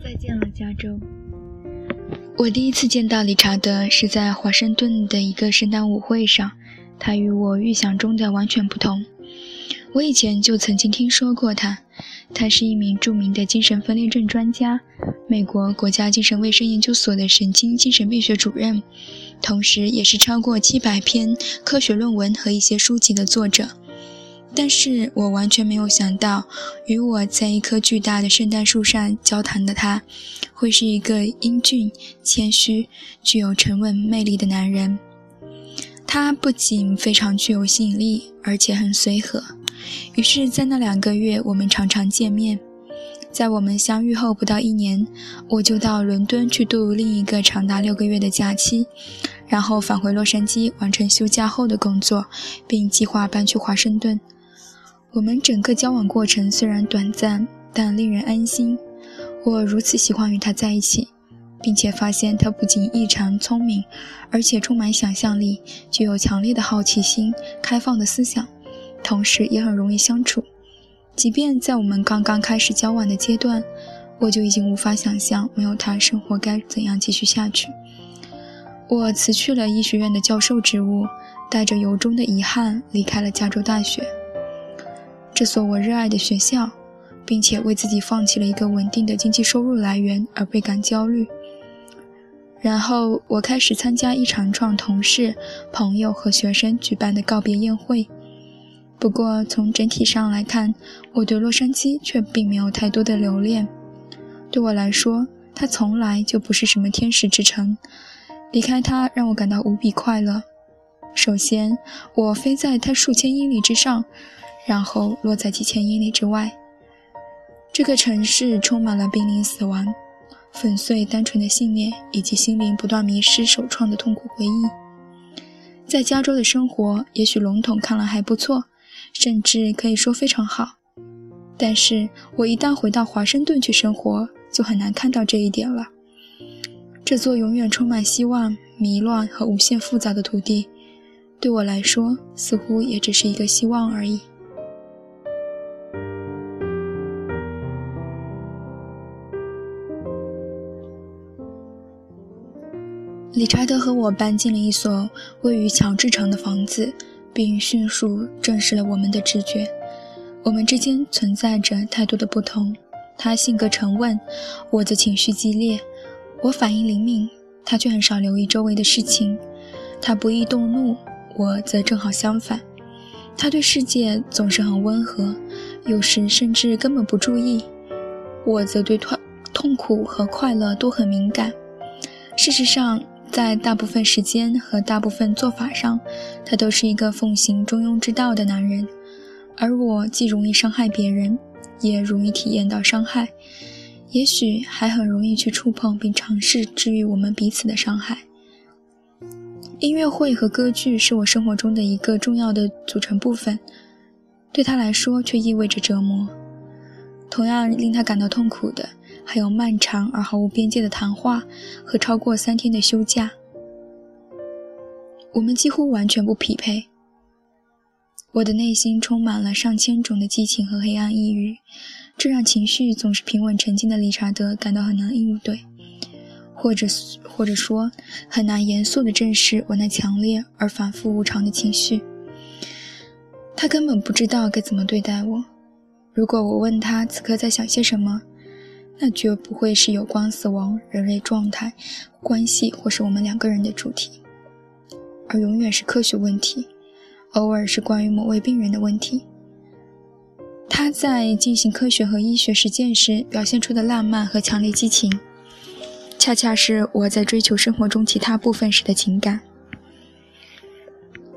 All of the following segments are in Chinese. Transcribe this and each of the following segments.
再见了，加州。我第一次见到理查德是在华盛顿的一个圣诞舞会上，他与我预想中的完全不同。我以前就曾经听说过他，他是一名著名的精神分裂症专家，美国国家精神卫生研究所的神经精神病学主任，同时也是超过七百篇科学论文和一些书籍的作者。但是我完全没有想到，与我在一棵巨大的圣诞树上交谈的他，会是一个英俊、谦虚、具有沉稳魅力的男人。他不仅非常具有吸引力，而且很随和。于是，在那两个月，我们常常见面。在我们相遇后不到一年，我就到伦敦去度另一个长达六个月的假期，然后返回洛杉矶完成休假后的工作，并计划搬去华盛顿。我们整个交往过程虽然短暂，但令人安心。我如此喜欢与他在一起，并且发现他不仅异常聪明，而且充满想象力，具有强烈的好奇心、开放的思想，同时也很容易相处。即便在我们刚刚开始交往的阶段，我就已经无法想象没有他生活该怎样继续下去。我辞去了医学院的教授职务，带着由衷的遗憾离开了加州大学。这所我热爱的学校，并且为自己放弃了一个稳定的经济收入来源而倍感焦虑。然后我开始参加一场撞同事、朋友和学生举办的告别宴会。不过从整体上来看，我对洛杉矶却并没有太多的留恋。对我来说，它从来就不是什么天使之城。离开它让我感到无比快乐。首先，我飞在它数千英里之上。然后落在几千英里之外。这个城市充满了濒临死亡、粉碎单纯的信念以及心灵不断迷失、首创的痛苦回忆。在加州的生活，也许笼统看来还不错，甚至可以说非常好。但是我一旦回到华盛顿去生活，就很难看到这一点了。这座永远充满希望、迷乱和无限复杂的土地，对我来说，似乎也只是一个希望而已。理查德和我搬进了一所位于乔治城的房子，并迅速证实了我们的直觉。我们之间存在着太多的不同。他性格沉稳，我则情绪激烈；我反应灵敏，他却很少留意周围的事情。他不易动怒，我则正好相反。他对世界总是很温和，有时甚至根本不注意；我则对痛痛苦和快乐都很敏感。事实上，在大部分时间和大部分做法上，他都是一个奉行中庸之道的男人，而我既容易伤害别人，也容易体验到伤害，也许还很容易去触碰并尝试治愈我们彼此的伤害。音乐会和歌剧是我生活中的一个重要的组成部分，对他来说却意味着折磨。同样令他感到痛苦的。还有漫长而毫无边界的谈话和超过三天的休假，我们几乎完全不匹配。我的内心充满了上千种的激情和黑暗抑郁，这让情绪总是平稳沉静的理查德感到很难应对，或者或者说很难严肃地正视我那强烈而反复无常的情绪。他根本不知道该怎么对待我。如果我问他此刻在想些什么？那绝不会是有关死亡、人类状态、关系，或是我们两个人的主题，而永远是科学问题，偶尔是关于某位病人的问题。他在进行科学和医学实践时表现出的浪漫和强烈激情，恰恰是我在追求生活中其他部分时的情感。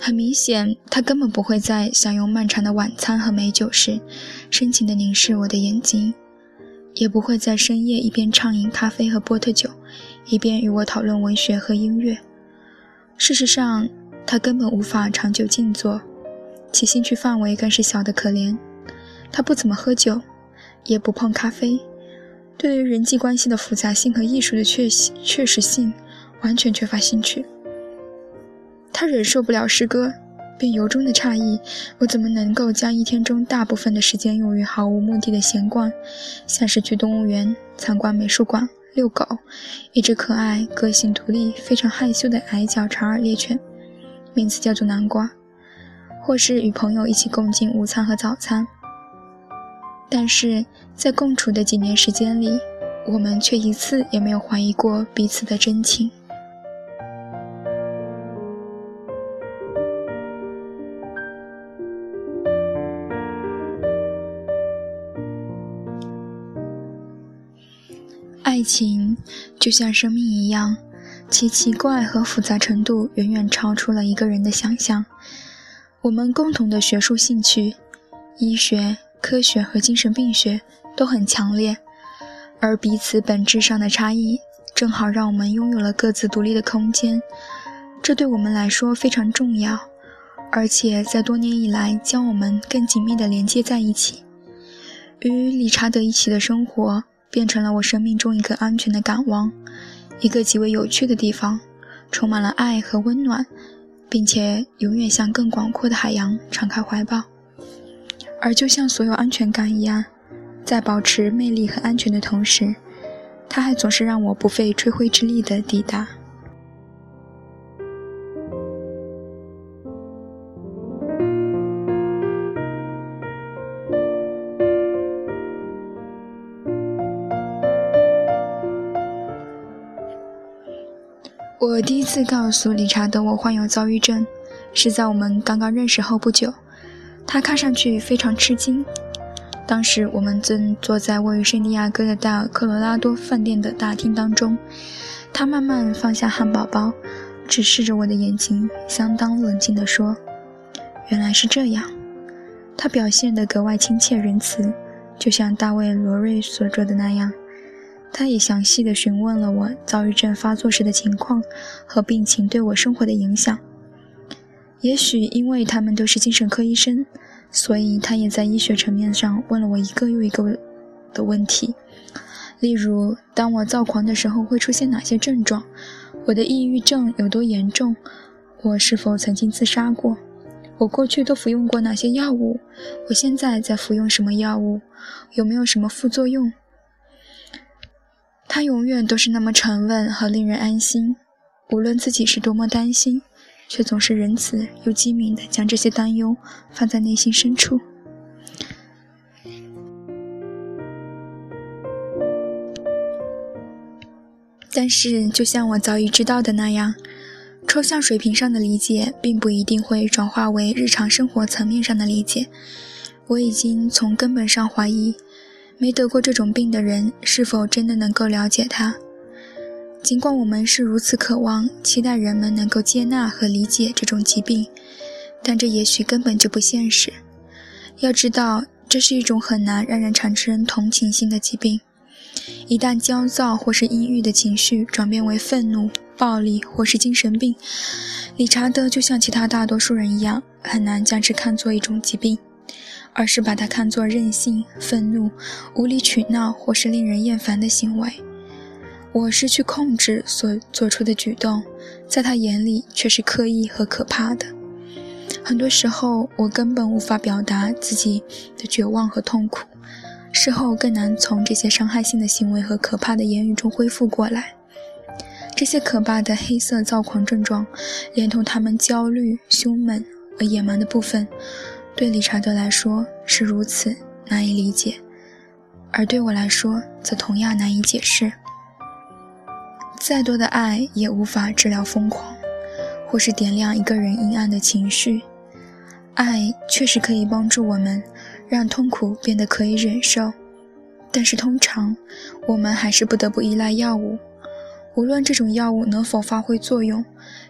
很明显，他根本不会在享用漫长的晚餐和美酒时，深情地凝视我的眼睛。也不会在深夜一边畅饮咖啡和波特酒，一边与我讨论文学和音乐。事实上，他根本无法长久静坐，其兴趣范围更是小得可怜。他不怎么喝酒，也不碰咖啡，对于人际关系的复杂性和艺术的确确实性，完全缺乏兴趣。他忍受不了诗歌，便由衷的诧异，我怎么能够将一天中大部分的时间用于毫无目的的闲逛，像是去动物园、参观美术馆、遛狗，一只可爱、个性独立、非常害羞的矮脚长耳猎犬，名字叫做南瓜，或是与朋友一起共进午餐和早餐。但是在共处的几年时间里，我们却一次也没有怀疑过彼此的真情。情就像生命一样，其奇怪和复杂程度远远超出了一个人的想象。我们共同的学术兴趣，医学。科学和精神病学都很强烈，而彼此本质上的差异正好让我们拥有了各自独立的空间，这对我们来说非常重要，而且在多年以来将我们更紧密地连接在一起。与理查德一起的生活变成了我生命中一个安全的港湾，一个极为有趣的地方，充满了爱和温暖，并且永远向更广阔的海洋敞开怀抱。而就像所有安全感一样，在保持魅力和安全的同时，它还总是让我不费吹灰之力的抵达。我第一次告诉理查德我患有躁郁症，是在我们刚刚认识后不久。他看上去非常吃惊。当时我们正坐在位于圣地亚哥的戴尔科罗拉多饭店的大厅当中。他慢慢放下汉堡包，直视着我的眼睛，相当冷静地说：“原来是这样。”他表现得格外亲切仁慈，就像大卫·罗瑞所做的那样。他也详细的询问了我躁郁症发作时的情况和病情对我生活的影响。也许因为他们都是精神科医生，所以他也在医学层面上问了我一个又一个的问题。例如，当我躁狂的时候会出现哪些症状？我的抑郁症有多严重？我是否曾经自杀过？我过去都服用过哪些药物？我现在在服用什么药物？有没有什么副作用？他永远都是那么沉稳和令人安心，无论自己是多么担心。却总是仁慈又机敏地将这些担忧放在内心深处。但是，就像我早已知道的那样，抽象水平上的理解并不一定会转化为日常生活层面上的理解。我已经从根本上怀疑，没得过这种病的人是否真的能够了解它。尽管我们是如此渴望、期待人们能够接纳和理解这种疾病，但这也许根本就不现实。要知道，这是一种很难让人产生同情心的疾病。一旦焦躁或是阴郁的情绪转变为愤怒、暴力或是精神病，理查德就像其他大多数人一样，很难将之看作一种疾病，而是把它看作任性、愤怒、无理取闹或是令人厌烦的行为。我失去控制所做出的举动，在他眼里却是刻意和可怕的。很多时候，我根本无法表达自己的绝望和痛苦，事后更难从这些伤害性的行为和可怕的言语中恢复过来。这些可怕的黑色躁狂症状，连同他们焦虑、凶猛而野蛮的部分，对理查德来说是如此难以理解，而对我来说则同样难以解释。再多的爱也无法治疗疯狂，或是点亮一个人阴暗的情绪。爱确实可以帮助我们，让痛苦变得可以忍受，但是通常我们还是不得不依赖药物，无论这种药物能否发挥作用，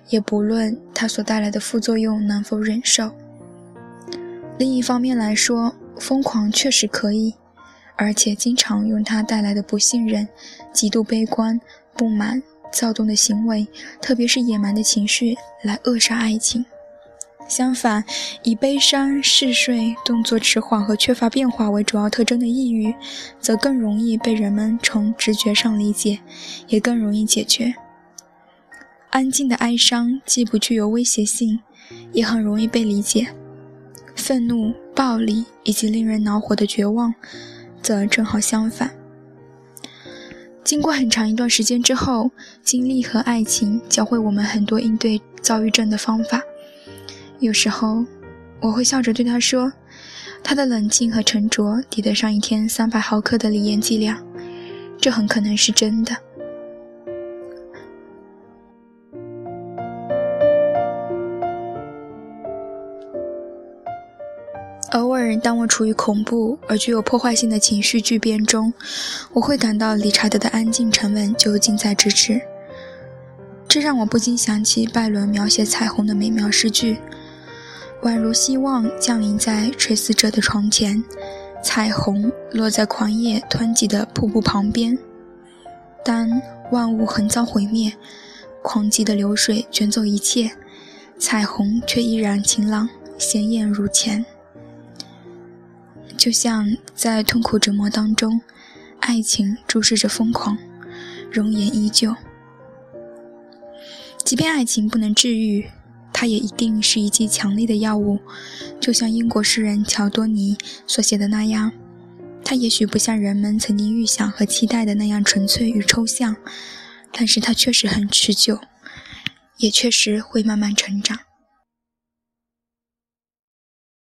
也不论它所带来的副作用能否忍受。另一方面来说，疯狂确实可以，而且经常用它带来的不信任、极度悲观。不满、躁动的行为，特别是野蛮的情绪，来扼杀爱情。相反，以悲伤、嗜睡、动作迟缓和缺乏变化为主要特征的抑郁，则更容易被人们从直觉上理解，也更容易解决。安静的哀伤既不具有威胁性，也很容易被理解。愤怒、暴力以及令人恼火的绝望，则正好相反。经过很长一段时间之后，经历和爱情教会我们很多应对躁郁症的方法。有时候，我会笑着对他说：“他的冷静和沉着抵得上一天三百毫克的锂盐剂量。”这很可能是真的。偶尔，当我处于恐怖而具有破坏性的情绪巨变中，我会感到理查德的安静沉稳就近在咫尺。这让我不禁想起拜伦描写彩虹的美妙诗句：“宛如希望降临在垂死者的床前，彩虹落在狂野湍急的瀑布旁边。当万物横遭毁灭，狂急的流水卷走一切，彩虹却依然晴朗鲜艳如前。”就像在痛苦折磨当中，爱情注视着疯狂，容颜依旧。即便爱情不能治愈，它也一定是一剂强力的药物。就像英国诗人乔多尼所写的那样，它也许不像人们曾经预想和期待的那样纯粹与抽象，但是它确实很持久，也确实会慢慢成长。